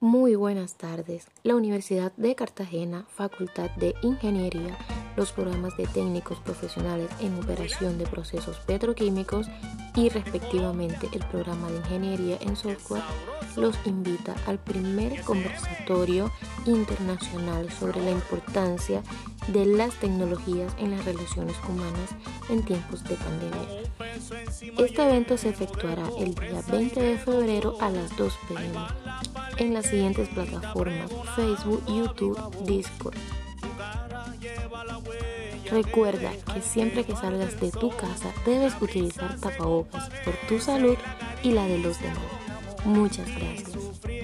Muy buenas tardes. La Universidad de Cartagena, Facultad de Ingeniería, los programas de técnicos profesionales en operación de procesos petroquímicos y respectivamente el programa de Ingeniería en Software los invita al primer conversatorio internacional sobre la importancia de las tecnologías en las relaciones humanas en tiempos de pandemia. Este evento se efectuará el día 20 de febrero a las 2 pm en las siguientes plataformas Facebook, YouTube, Discord. Recuerda que siempre que salgas de tu casa debes utilizar tapabocas por tu salud y la de los demás. Muchas gracias.